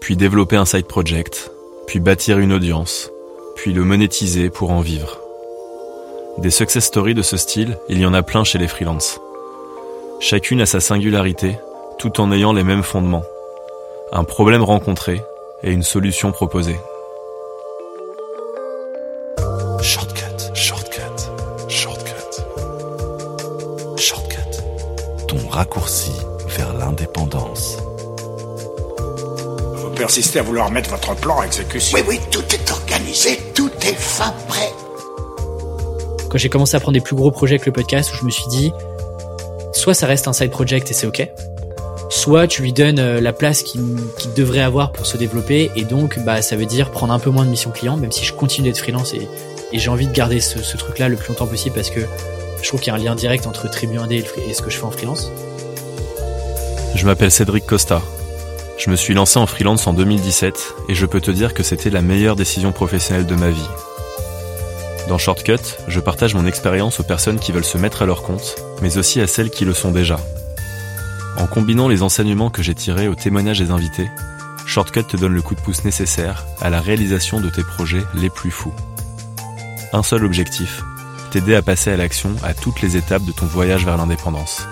puis développer un side project, puis bâtir une audience, puis le monétiser pour en vivre. Des success stories de ce style, il y en a plein chez les freelances. Chacune a sa singularité, tout en ayant les mêmes fondements. Un problème rencontré et une solution proposée. Shortcut, shortcut, shortcut. Shortcut. ton raccourci persistez à vouloir mettre votre plan en exécution. Oui, oui, tout est organisé, tout est fin prêt. quand j'ai commencé à prendre des plus gros projets avec le podcast, où je me suis dit, soit ça reste un side project et c'est ok, soit tu lui donnes euh, la place qu'il devrait avoir pour se développer, et donc bah ça veut dire prendre un peu moins de mission client, même si je continue d'être freelance et, et j'ai envie de garder ce, ce truc-là le plus longtemps possible parce que je trouve qu'il y a un lien direct entre Tribu Indé et, le free- et ce que je fais en freelance. Je m'appelle Cédric Costa. Je me suis lancé en freelance en 2017 et je peux te dire que c'était la meilleure décision professionnelle de ma vie. Dans Shortcut, je partage mon expérience aux personnes qui veulent se mettre à leur compte, mais aussi à celles qui le sont déjà. En combinant les enseignements que j'ai tirés au témoignage des invités, Shortcut te donne le coup de pouce nécessaire à la réalisation de tes projets les plus fous. Un seul objectif, t'aider à passer à l'action à toutes les étapes de ton voyage vers l'indépendance.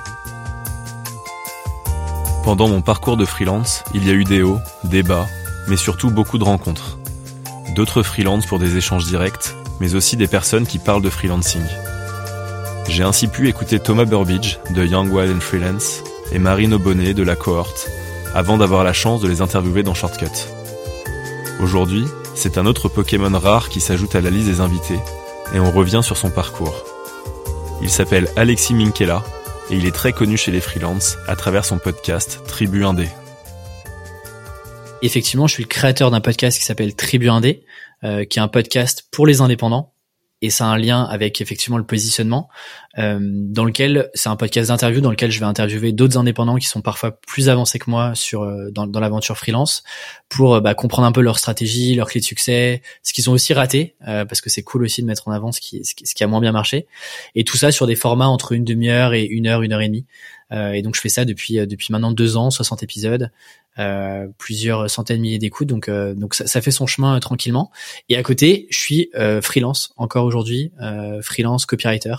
Pendant mon parcours de freelance, il y a eu des hauts, des bas, mais surtout beaucoup de rencontres. D'autres freelances pour des échanges directs, mais aussi des personnes qui parlent de freelancing. J'ai ainsi pu écouter Thomas Burbidge de Young Wild and Freelance et Marine Aubonnet de la cohorte, avant d'avoir la chance de les interviewer dans Shortcut. Aujourd'hui, c'est un autre Pokémon rare qui s'ajoute à la liste des invités, et on revient sur son parcours. Il s'appelle Alexis Minkela, et il est très connu chez les freelances à travers son podcast Tribu Indé. Effectivement, je suis le créateur d'un podcast qui s'appelle Tribu Indé, euh, qui est un podcast pour les indépendants. Et ça a un lien avec effectivement le positionnement, euh, dans lequel c'est un podcast d'interview dans lequel je vais interviewer d'autres indépendants qui sont parfois plus avancés que moi sur euh, dans, dans l'aventure freelance pour euh, bah, comprendre un peu leur stratégie, leurs clés de succès, ce qu'ils ont aussi raté, euh, parce que c'est cool aussi de mettre en avant ce qui, ce qui, ce qui a moins bien marché, et tout ça sur des formats entre une demi-heure et une heure, une heure et demie. Euh, et donc je fais ça depuis euh, depuis maintenant deux ans, 60 épisodes, euh, plusieurs centaines de milliers d'écoutes, donc euh, donc ça, ça fait son chemin tranquillement. Et à côté, je suis freelance encore aujourd'hui, freelance copywriter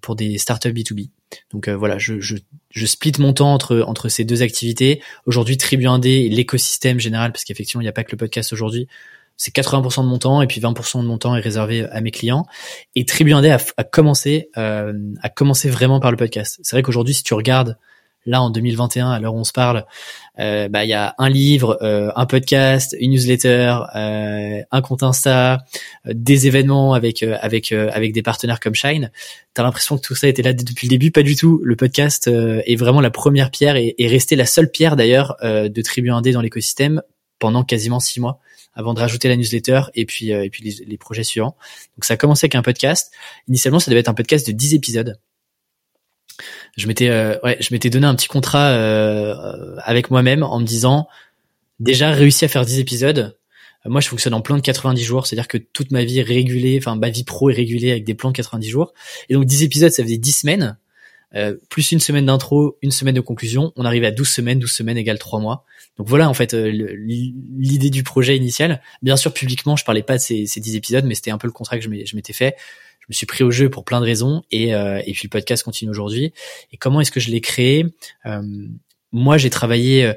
pour des startups B2B. Donc euh, voilà, je, je je split mon temps entre entre ces deux activités. Aujourd'hui, Tribu Indé et l'écosystème général, parce qu'effectivement, il n'y a pas que le podcast aujourd'hui. C'est 80% de mon temps et puis 20% de mon temps est réservé à mes clients. Et Tribu Indé a, a commencé euh, a commencé vraiment par le podcast. C'est vrai qu'aujourd'hui, si tu regardes là en 2021, à l'heure où on se parle, euh, bah il y a un livre, euh, un podcast, une newsletter, euh, un compte Insta, euh, des événements avec avec avec des partenaires comme Shine. T'as l'impression que tout ça était là depuis le début, pas du tout. Le podcast est vraiment la première pierre et est resté la seule pierre d'ailleurs de Tribu Indé dans l'écosystème pendant quasiment six mois avant de rajouter la newsletter et puis et puis les, les projets suivants. Donc ça a commencé avec un podcast. Initialement, ça devait être un podcast de 10 épisodes. Je m'étais euh, ouais, je m'étais donné un petit contrat euh, avec moi-même en me disant déjà réussi à faire 10 épisodes. Euh, Moi, je fonctionne en plan de 90 jours, c'est-à-dire que toute ma vie est régulée, enfin ma vie pro est régulée avec des plans de 90 jours. Et donc 10 épisodes, ça faisait 10 semaines. Euh, plus une semaine d'intro, une semaine de conclusion, on arrive à 12 semaines, 12 semaines égale 3 mois. Donc voilà en fait euh, l'idée du projet initial. Bien sûr, publiquement, je parlais pas de ces, ces 10 épisodes, mais c'était un peu le contrat que je m'étais fait. Je me suis pris au jeu pour plein de raisons et, euh, et puis le podcast continue aujourd'hui. Et comment est-ce que je l'ai créé? Euh, Moi, j'ai travaillé euh,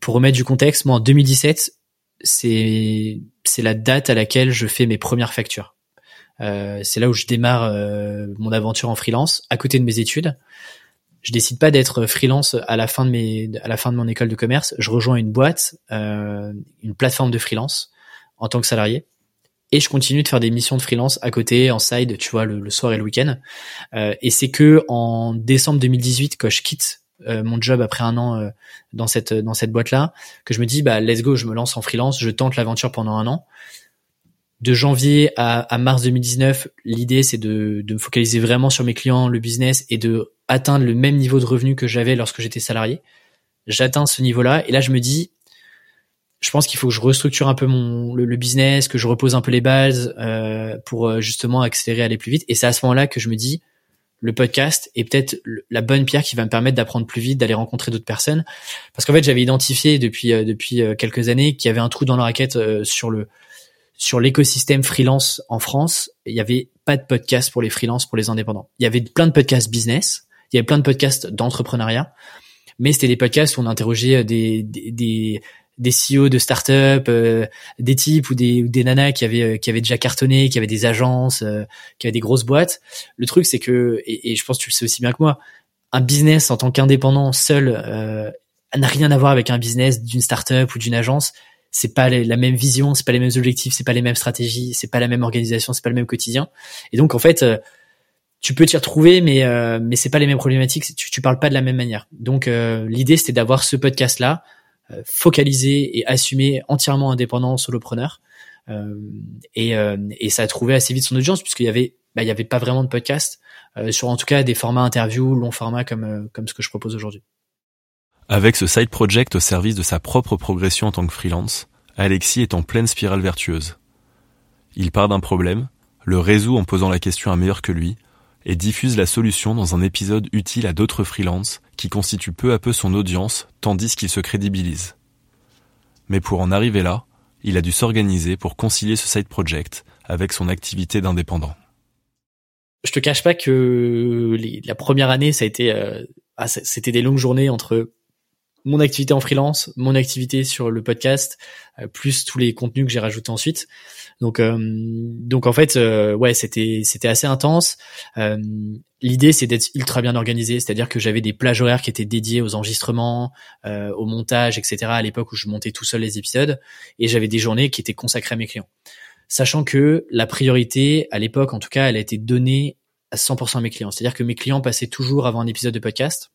pour remettre du contexte. Moi, en 2017, c'est c'est la date à laquelle je fais mes premières factures. Euh, c'est là où je démarre euh, mon aventure en freelance à côté de mes études. Je décide pas d'être freelance à la fin de mes à la fin de mon école de commerce. Je rejoins une boîte, euh, une plateforme de freelance en tant que salarié. Et je continue de faire des missions de freelance à côté, en side, tu vois, le, le soir et le week-end. Euh, et c'est que en décembre 2018, quand je quitte euh, mon job après un an euh, dans cette dans cette boîte là que je me dis bah let's go je me lance en freelance je tente l'aventure pendant un an de janvier à, à mars 2019 l'idée c'est de, de me focaliser vraiment sur mes clients le business et de atteindre le même niveau de revenu que j'avais lorsque j'étais salarié j'atteins ce niveau là et là je me dis je pense qu'il faut que je restructure un peu mon le, business que je repose un peu les bases euh, pour justement accélérer aller plus vite et c'est à ce moment là que je me dis le podcast est peut-être la bonne pierre qui va me permettre d'apprendre plus vite, d'aller rencontrer d'autres personnes. Parce qu'en fait, j'avais identifié depuis euh, depuis euh, quelques années qu'il y avait un trou dans la raquette euh, sur le sur l'écosystème freelance en France. Il y avait pas de podcast pour les freelances, pour les indépendants. Il y avait plein de podcasts business, il y avait plein de podcasts d'entrepreneuriat, mais c'était des podcasts où on interrogeait des, des des CEO de start-up, euh, des types ou des, des nanas qui avaient euh, qui avaient déjà cartonné, qui avaient des agences, euh, qui avaient des grosses boîtes. Le truc c'est que et, je pense que tu le sais aussi bien que moi, un business en tant qu'indépendant seul n'a rien à voir avec un business d'une start-up ou d'une agence. C'est pas la même vision, c'est pas les mêmes objectifs, c'est pas les mêmes stratégies, c'est pas la même organisation, c'est pas le même quotidien. Et donc en fait, tu peux t'y retrouver, mais mais c'est pas les mêmes problématiques. Tu, tu parles pas de la même manière. Donc l'idée c'était d'avoir ce podcast là euh, focalisé et assumé entièrement indépendant solopreneur. Euh, et, euh, et ça a trouvé assez vite son audience puisqu'il y avait bah, il y avait pas vraiment de podcast sur en tout cas des formats interviews long format comme comme ce que je propose aujourd'hui. Avec ce side project au service de sa propre progression en tant que freelance, Alexis est en pleine spirale vertueuse. Il part d'un problème, le résout en posant la question à meilleur que lui, et diffuse la solution dans un épisode utile à d'autres freelances qui constituent peu à peu son audience tandis qu'il se crédibilise. Mais pour en arriver là, il a dû s'organiser pour concilier ce side project avec son activité d'indépendant. Je te cache pas que la première année, ça a été, euh, ah, c'était des longues journées entre mon activité en freelance, mon activité sur le podcast, euh, plus tous les contenus que j'ai rajoutés ensuite. Donc, euh, donc en fait, euh, ouais, c'était c'était assez intense. L'idée, c'est d'être ultra bien organisé, c'est-à-dire que j'avais des plages horaires qui étaient dédiées aux enregistrements, au montage, etc. À l'époque où je montais tout seul les épisodes, et j'avais des journées qui étaient consacrées à mes clients, sachant que la priorité, à l'époque en tout cas, elle a été donnée à 100% à mes clients. C'est-à-dire que mes clients passaient toujours avant un épisode de podcast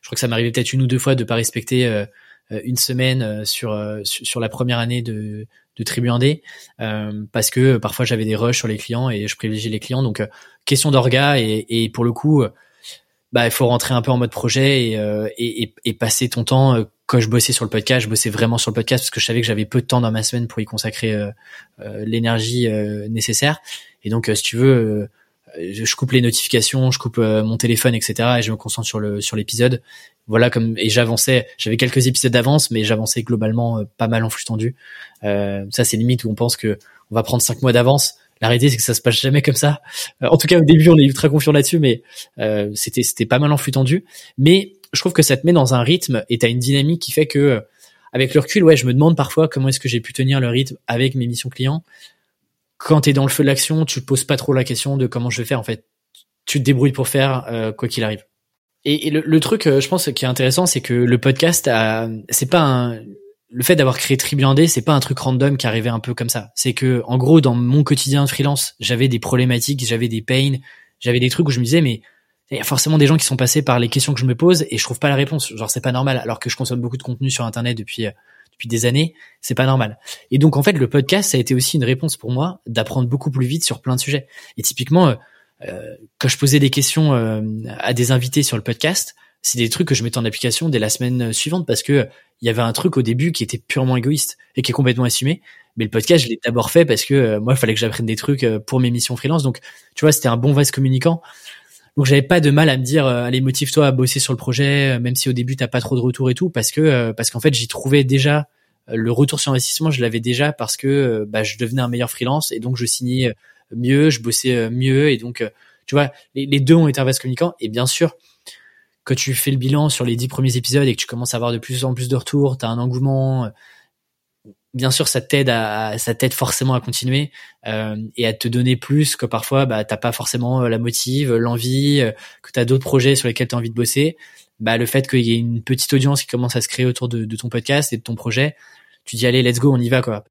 je crois que ça m'arrivait peut-être une ou deux fois de pas respecter euh, euh, une semaine euh, sur, sur la première année de de Tribu Indé. Parce que parfois j'avais des rushs sur les clients et je privilégiais les clients. Donc question d'orga et, pour le coup bah il faut rentrer un peu en mode projet et, et, et passer ton temps quand je bossais sur le podcast je bossais vraiment sur le podcast parce que je savais que j'avais peu de temps dans ma semaine pour y consacrer l'énergie nécessaire. Et donc si tu veux je coupe les notifications, je coupe euh, mon téléphone, etc. et je me concentre sur le sur l'épisode. Voilà comme et j'avançais. J'avais quelques épisodes d'avance, mais j'avançais globalement euh, pas mal en flux tendu. Euh, ça c'est limite où on pense que on va prendre cinq mois d'avance. La réalité c'est que ça se passe jamais comme ça. en tout cas au début on est ultra confiant là-dessus, mais c'était c'était pas mal en flux tendu. Mais je trouve que ça te met dans un rythme et t'as une dynamique qui fait que avec le recul, ouais, je me demande parfois comment est-ce que j'ai pu tenir le rythme avec mes missions clients quand tu es dans le feu de l'action, tu te poses pas trop la question de comment je vais faire. En fait, tu te débrouilles pour faire euh, quoi qu'il arrive. Et, le, truc, euh, je pense, qui est intéressant, c'est que le podcast, c'est pas un, le fait d'avoir créé Tribu c'est pas un truc random qui arrivait un peu comme ça. C'est que, en gros, dans mon quotidien de freelance, j'avais des problématiques, j'avais des pains, j'avais des trucs où je me disais, mais il y a forcément des gens qui sont passés par les questions que je me pose et je trouve pas la réponse. Genre, c'est pas normal, alors que je consomme beaucoup de contenu sur Internet depuis euh, depuis des années, c'est pas normal. Et donc en fait, le podcast, ça a été aussi une réponse pour moi d'apprendre beaucoup plus vite sur plein de sujets. Et typiquement, euh, euh quand je posais des questions euh, à des invités sur le podcast, c'est des trucs que je mettais en application dès la semaine suivante parce que il y avait un truc au début qui était purement égoïste et qui est complètement assumé. Mais le podcast, je l'ai d'abord fait parce que euh, moi, il fallait que j'apprenne des trucs pour mes missions freelance. Donc, tu vois, c'était un bon vase communicant. Donc j'avais pas de mal à me dire allez motive-toi à bosser sur le projet même si au début t'as pas trop de retour et tout parce que parce qu'en fait j'y trouvais déjà le retour sur investissement je l'avais déjà parce que bah, je devenais un meilleur freelance et donc je signais mieux, je bossais mieux et donc tu vois les, deux ont été un vase communicant et bien sûr quand tu fais le bilan sur les dix premiers épisodes et que tu commences à avoir de plus en plus de retours, t'as un engouement bien sûr ça t'aide à ça t'aide forcément à continuer euh, et à te donner plus que parfois bah t'as pas forcément euh, la motive l'envie euh, que t'as d'autres projets sur lesquels t'as envie de bosser bah le fait qu'il y ait une petite audience qui commence à se créer autour de, de, ton podcast et de ton projet tu dis allez let's go on y va quoi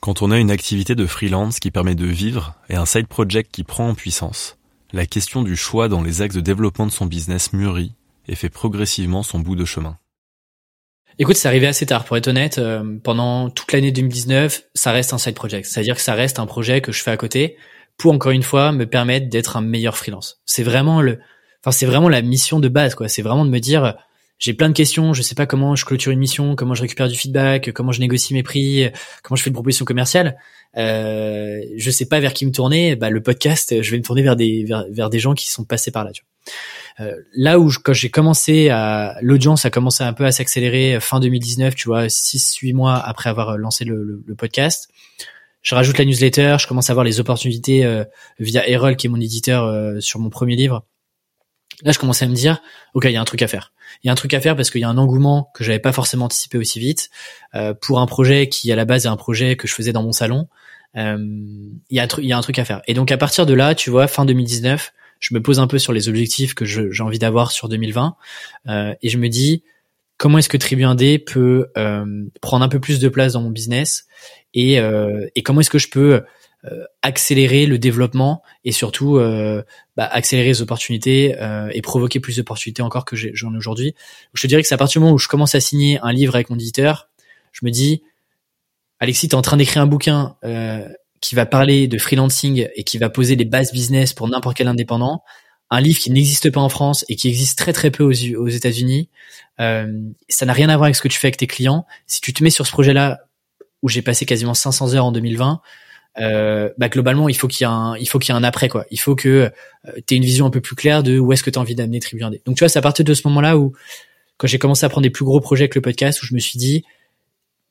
quand on a une activité de freelance qui permet de vivre et un side project qui prend en puissance la question du choix dans les axes de développement de son business mûrit et fait progressivement son bout de chemin. Écoute, c'est arrivé assez tard, pour être honnête. Euh, pendant toute l'année 2019, ça reste un side project. C'est-à-dire que ça reste un projet que je fais à côté pour, encore une fois, me permettre d'être un meilleur freelance. C'est vraiment le, enfin, c'est vraiment la mission de base, quoi. C'est vraiment de me dire, j'ai plein de questions, je sais pas comment je clôture une mission, comment je récupère du feedback, comment je négocie mes prix, comment je fais une proposition commerciale. Euh, je sais pas vers qui me tourner. Bah, le podcast, je vais me tourner vers des vers, des gens qui sont passés par là. Tu vois. Euh, là où quand j'ai commencé à l'audience a commencé un peu à s'accélérer euh, fin 2019, tu vois, 6 8 mois après avoir lancé le, le, podcast. Je rajoute la newsletter, je commence à voir les opportunités euh, via Errol qui est mon éditeur euh, sur mon premier livre. Là, je commençais à me dire, ok, il y a un truc à faire. Il y a un truc à faire parce qu'il y a un engouement que j'avais pas forcément anticipé aussi vite euh, pour un projet qui à la base est un projet que je faisais dans mon salon. Euh, il y a un truc, il y a un truc à faire. Et donc à partir de là, tu vois, fin 2019, je me pose un peu sur les objectifs que j'ai envie d'avoir sur 2020 euh, et je me dis comment est-ce que Tribu 1D peut euh, prendre un peu plus de place dans mon business et, euh, et comment est-ce que je peux euh, accélérer le développement et surtout euh, bah, accélérer les opportunités euh, et provoquer plus d'opportunités encore que j'en ai aujourd'hui. Je te dirais que c'est à partir du moment où je commence à signer un livre avec mon éditeur, je me dis, Alexis, tu es en train d'écrire un bouquin qui va parler de freelancing et qui va poser les bases business pour n'importe quel indépendant. Un livre qui n'existe pas en France et qui existe très très peu aux, États-Unis. ça n'a rien à voir avec ce que tu fais avec tes clients. Si tu te mets sur ce projet-là où j'ai passé quasiment 500 heures en 2020, euh, bah globalement il faut qu'il y ait un il faut qu'il y ait un après quoi il faut que euh, tu aies une vision un peu plus claire de où est-ce que tu as envie d'amener Tribu donc tu vois c'est à partir de ce moment-là où quand j'ai commencé à prendre des plus gros projets que le podcast où je me suis dit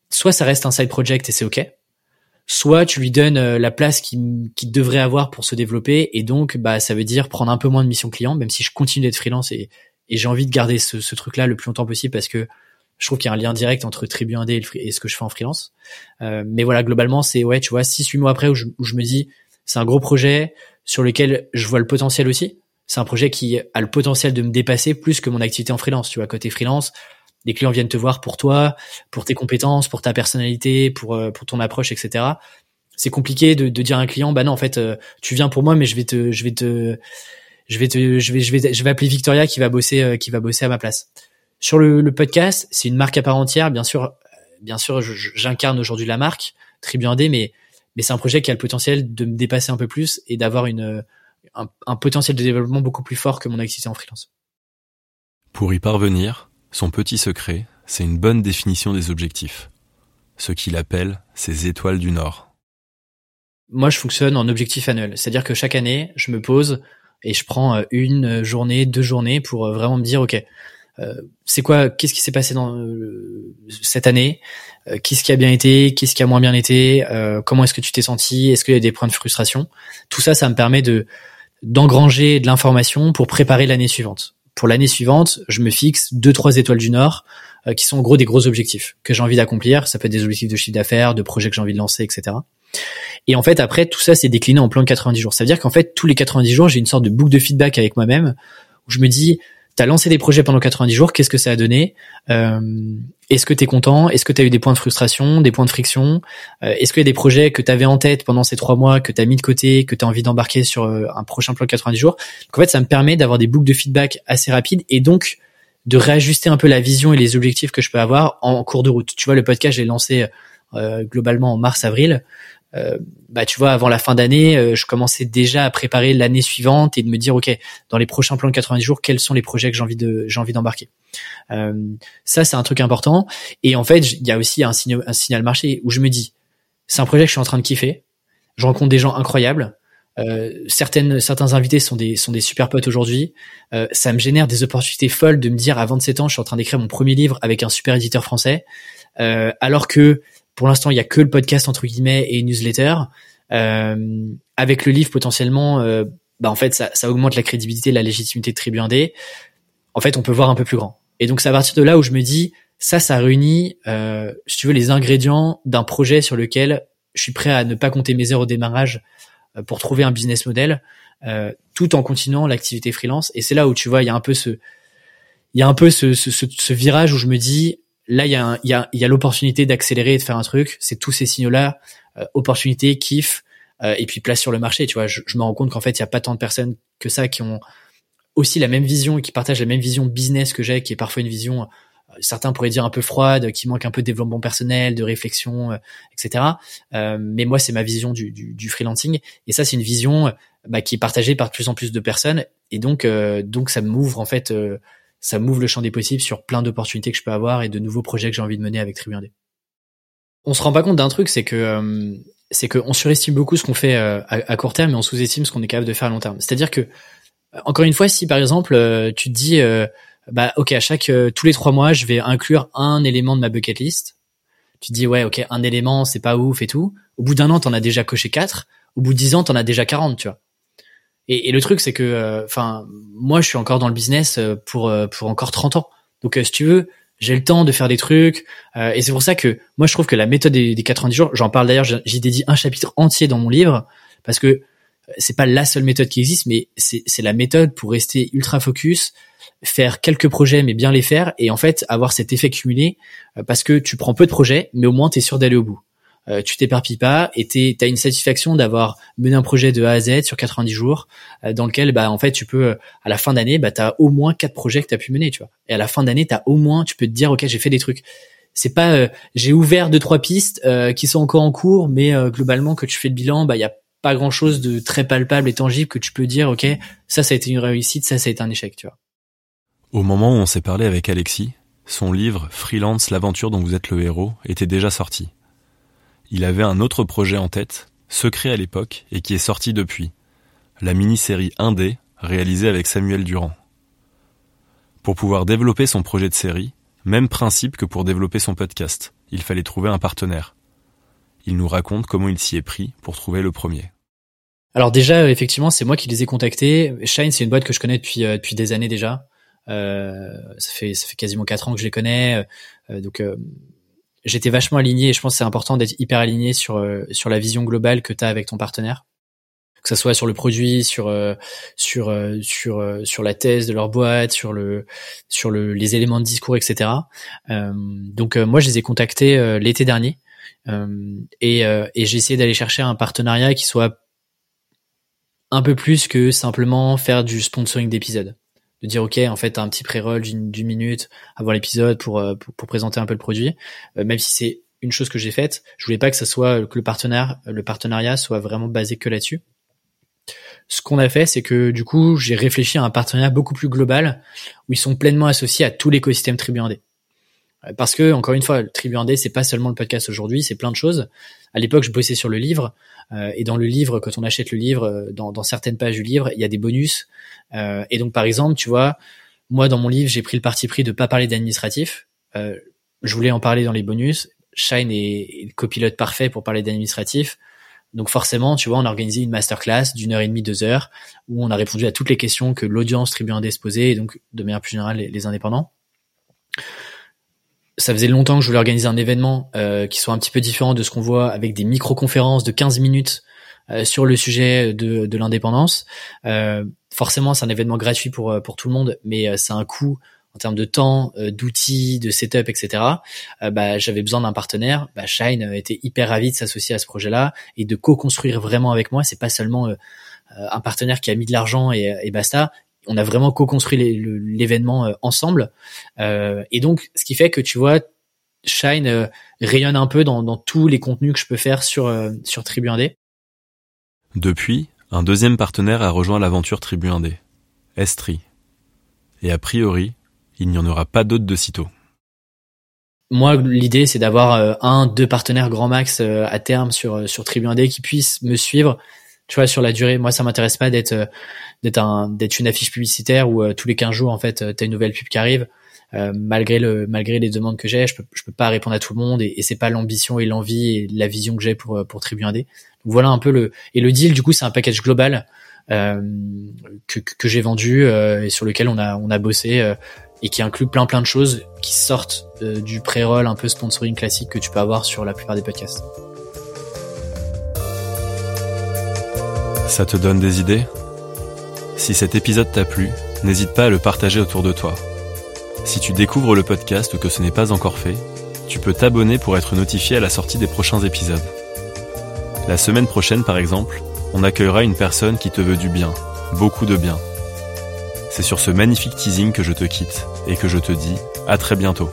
soit ça reste un side project et c'est ok soit tu lui donnes euh, la place qu'il qui devrait avoir pour se développer et donc bah ça veut dire prendre un peu moins de mission client même si je continue d'être freelance et, et j'ai envie de garder ce, ce truc là le plus longtemps possible parce que je trouve qu'il y a un lien direct entre Tribu 1D et, ce que je fais en freelance. Euh, mais voilà, globalement, c'est ouais, tu vois, six huit mois après où je, où je me dis, c'est un gros projet sur lequel je vois le potentiel aussi. C'est un projet qui a le potentiel de me dépasser plus que mon activité en freelance. Tu vois, côté freelance, les clients viennent te voir pour toi, pour tes compétences, pour ta personnalité, pour euh, pour ton approche, etc. C'est compliqué de, dire à un client, bah non, en fait, euh, tu viens pour moi, mais je vais te, je vais te, je vais te, je vais, je vais, je vais appeler Victoria qui va bosser, euh, qui va bosser à ma place. Sur le, le podcast, c'est une marque à part entière. Bien sûr, bien sûr, j'incarne aujourd'hui la marque Tribu 1D, mais mais c'est un projet qui a le potentiel de me dépasser un peu plus et d'avoir une un, un, potentiel de développement beaucoup plus fort que mon activité en freelance. Pour y parvenir, son petit secret, c'est une bonne définition des objectifs, ce qu'il appelle ses étoiles du Nord. Moi, je fonctionne en objectif annuel, c'est-à-dire que chaque année, je me pose et je prends une journée, deux journées pour vraiment me dire, ok, euh, c'est quoi Qu'est-ce qui s'est passé euh, cette année? Euh, Qu'est-ce qui a bien été? Qu'est-ce qui a moins bien été? Comment est-ce que tu t'es senti? Est-ce qu'il y a des points de frustration? Tout ça, ça me permet de d'engranger de l'information pour préparer l'année suivante. Pour l'année suivante, je me fixe deux trois étoiles du Nord qui sont en gros des gros objectifs que j'ai envie d'accomplir. Ça peut être des objectifs de chiffre d'affaires, de projets que j'ai envie de lancer, etc. Et en fait, après, tout ça, c'est décliné en plan de 90 jours. Ça veut dire qu'en fait, tous les 90 jours, j'ai une sorte de boucle de feedback avec moi-même où je me dis, tu as lancé des projets pendant 90 jours, qu'est-ce que ça a donné? Euh, Est-ce que tu es content? Est-ce que tu as eu des points de frustration, des points de friction? Euh, Est-ce qu'il y a des projets que tu avais en tête pendant ces trois mois, que tu as mis de côté, que tu as envie d'embarquer sur euh, un prochain plan de 90 jours? En fait, ça me permet d'avoir des boucles de feedback assez rapides et donc de réajuster un peu la vision et les objectifs que je peux avoir en cours de route. Tu vois, le podcast, j'ai lancé euh, globalement en mars-avril. Euh, bah tu vois avant la fin d'année euh, je commençais déjà à préparer l'année suivante et de me dire ok dans les prochains plans de 90 jours quels sont les projets que j'ai envie de j'ai envie d'embarquer. Euh, ça c'est un truc important. Et en fait il y a aussi un signal un signal marché où je me dis c'est un projet que je suis en train de kiffer. Je rencontre des gens incroyables. Euh, certaines certains invités sont des sont des super potes aujourd'hui. Euh, ça me génère des opportunités folles de me dire à 27 ans je suis en train d'écrire mon premier livre avec un super éditeur français. Alors que pour l'instant, il y a que le podcast entre guillemets et une newsletter. Euh, avec le livre, potentiellement, euh, bah en fait, ça, ça, augmente la crédibilité, la légitimité de Tribu 1D. En fait, on peut voir un peu plus grand. Et donc, c'est à partir de là où je me dis, ça, ça réunit, euh, si tu veux, les ingrédients d'un projet sur lequel je suis prêt à ne pas compter mes heures au démarrage euh, pour trouver un business model, euh, tout en continuant l'activité freelance. Et c'est là où tu vois, il y a un peu ce, il y a un peu ce, ce, ce virage où je me dis, là il y a y a, y a l'opportunité d'accélérer et de faire un truc c'est tous ces signaux là euh, opportunité kiff euh, et puis place sur le marché tu vois je, me rends compte qu'en fait il y a pas tant de personnes que ça qui ont aussi la même vision et qui partagent la même vision business que j'ai, qui est parfois une vision, euh, certains pourraient dire un peu froide, qui manque un peu de développement personnel, de réflexion, euh, etc. Euh, mais moi, c'est ma vision du, du, du, freelancing. Et ça, c'est une vision bah, qui est partagée par de plus en plus de personnes. Et donc, donc ça m'ouvre en fait, ça m'ouvre le champ des possibles sur plein d'opportunités que je peux avoir et de nouveaux projets que j'ai envie de mener avec Tribu On se rend pas compte d'un truc, c'est que c'est qu'on surestime beaucoup ce qu'on fait à, à, court terme, et on sous-estime ce qu'on est capable de faire à long terme. C'est-à-dire que encore une fois, si par exemple euh, tu te dis, euh, bah ok, à chaque euh, tous les trois mois, je vais inclure un élément de ma bucket list. Tu te dis ouais, ok, un élément, c'est pas ouf et tout. Au bout d'un an, t'en as déjà coché quatre. Au bout de dix ans, t'en as déjà 40, tu vois. Et, et le truc, c'est que, enfin, moi, je suis encore dans le business pour pour encore 30 ans. Donc, si tu veux, j'ai le temps de faire des trucs. et c'est pour ça que moi, je trouve que la méthode des, des 90 jours, j'en parle d'ailleurs, j'y dédie un chapitre entier dans mon livre parce que c'est pas la seule méthode qui existe, mais c'est la méthode pour rester ultra focus, faire quelques projets mais bien les faire et en fait avoir cet effet cumulé euh, parce que tu prends peu de projets mais au moins tu es sûr d'aller au bout. Euh, tu t'éparpilles pas et tu as une satisfaction d'avoir mené un projet de A à Z sur 90 jours euh, dans lequel bah en fait tu peux à la fin d'année bah tu as au moins quatre projets que tu as pu mener, tu vois. Et à la fin d'année, tu au moins tu peux te dire OK, j'ai fait des trucs. C'est pas j'ai ouvert deux trois pistes qui sont encore en cours mais globalement que tu fais le bilan, bah il y a pas grand chose de très palpable et tangible que tu peux dire, ok, ça, ça a été une réussite, ça, ça a été un échec, tu vois. Au moment où on s'est parlé avec Alexis, son livre Freelance, l'aventure dont vous êtes le héros était déjà sorti. Il avait un autre projet en tête, secret à l'époque et qui est sorti depuis, la mini-série 1D réalisée avec Samuel Durand. Pour pouvoir développer son projet de série, même principe que pour développer son podcast, il fallait trouver un partenaire. Il nous raconte comment il s'y est pris pour trouver le premier. Alors déjà, effectivement, c'est moi qui les ai contactés. Shine, c'est une boîte que je connais depuis euh, depuis des années déjà. Euh, ça fait ça fait quasiment quatre ans que je les connais. Euh, donc j'étais vachement aligné et je pense que c'est important d'être hyper aligné sur sur la vision globale que tu as avec ton partenaire que ça soit sur le produit, sur sur sur sur la thèse de leur boîte, sur le sur le les éléments de discours, etc. donc moi je les ai contactés l'été dernier euh, et, euh, et j'ai essayé d'aller chercher un partenariat qui soit un peu plus que simplement faire du sponsoring d'épisodes. De dire ok, en fait, un petit pré-roll d'une minute avant l'épisode pour, euh, pour, pour présenter un peu le produit, même si c'est une chose que j'ai faite. Je voulais pas que ça soit que le partenaire, le partenariat soit vraiment basé que là-dessus. Ce qu'on a fait, c'est que du coup, j'ai réfléchi à un partenariat beaucoup plus global où ils sont pleinement associés à tout l'écosystème Tribu parce que encore une fois, Tribu Indé, c'est pas seulement le podcast aujourd'hui, c'est plein de choses. À l'époque, je bossais sur le livre, euh, et dans le livre, quand on achète le livre, euh, dans, dans, certaines pages du livre, il y a des bonus. Euh, et donc, par exemple, tu vois, moi dans mon livre, j'ai pris le parti pris de pas parler d'administratif. Euh, je voulais en parler dans les bonus. Shine est, le copilote parfait pour parler d'administratif. Donc forcément, tu vois, on a organisé une masterclass d'une heure et demie, deux heures, où on a répondu à toutes les questions que l'audience Tribu Indé se posait, et donc de manière plus générale les, les indépendants ça faisait longtemps que je voulais organiser un événement euh, qui soit un petit peu différent de ce qu'on voit avec des micro-conférences de 15 minutes euh, sur le sujet de, de l'indépendance. Euh, forcément, c'est un événement gratuit pour, pour tout le monde, mais c'est un coût en termes de temps, d'outils, de setup, etc. bah, j'avais besoin d'un partenaire. Bah, Shine était hyper ravi de s'associer à ce projet-là et de co-construire vraiment avec moi. C'est pas seulement un partenaire qui a mis de l'argent et basta on a vraiment co-construit l'événement euh, ensemble. Euh, et donc, ce qui fait que tu vois, Shine euh, rayonne un peu dans, tous les contenus que je peux faire sur, sur Tribu 1D. Depuis, un deuxième partenaire a rejoint l'aventure Tribu 1D, Estri. Et a priori, il n'y en aura pas d'autres de sitôt. Moi, l'idée, c'est d'avoir un, deux partenaires grand max à terme sur, sur Tribu 1D qui puissent me suivre tu vois sur la durée moi ça m'intéresse pas d'être euh, d'être un d'être une affiche publicitaire où euh, tous les 15 jours en fait t'as une nouvelle pub qui arrive euh, malgré le malgré les demandes que j'ai je peux je peux pas répondre à tout le monde et, et c'est pas l'ambition et l'envie et la vision que j'ai pour pour Tribu 1D donc voilà un peu le et le deal du coup c'est un package global euh, que, que j'ai vendu et sur lequel on a on a bossé et qui inclut plein plein de choses qui sortent du pré-roll un peu sponsoring classique que tu peux avoir sur la plupart des podcasts. Ça te donne des idées? Si cet épisode t'a plu, n'hésite pas à le partager autour de toi. Si tu découvres le podcast ou que ce n'est pas encore fait, tu peux t'abonner pour être notifié à la sortie des prochains épisodes. La semaine prochaine, par exemple, on accueillera une personne qui te veut du bien, beaucoup de bien. C'est sur ce magnifique teasing que je te quitte et que je te dis à très bientôt.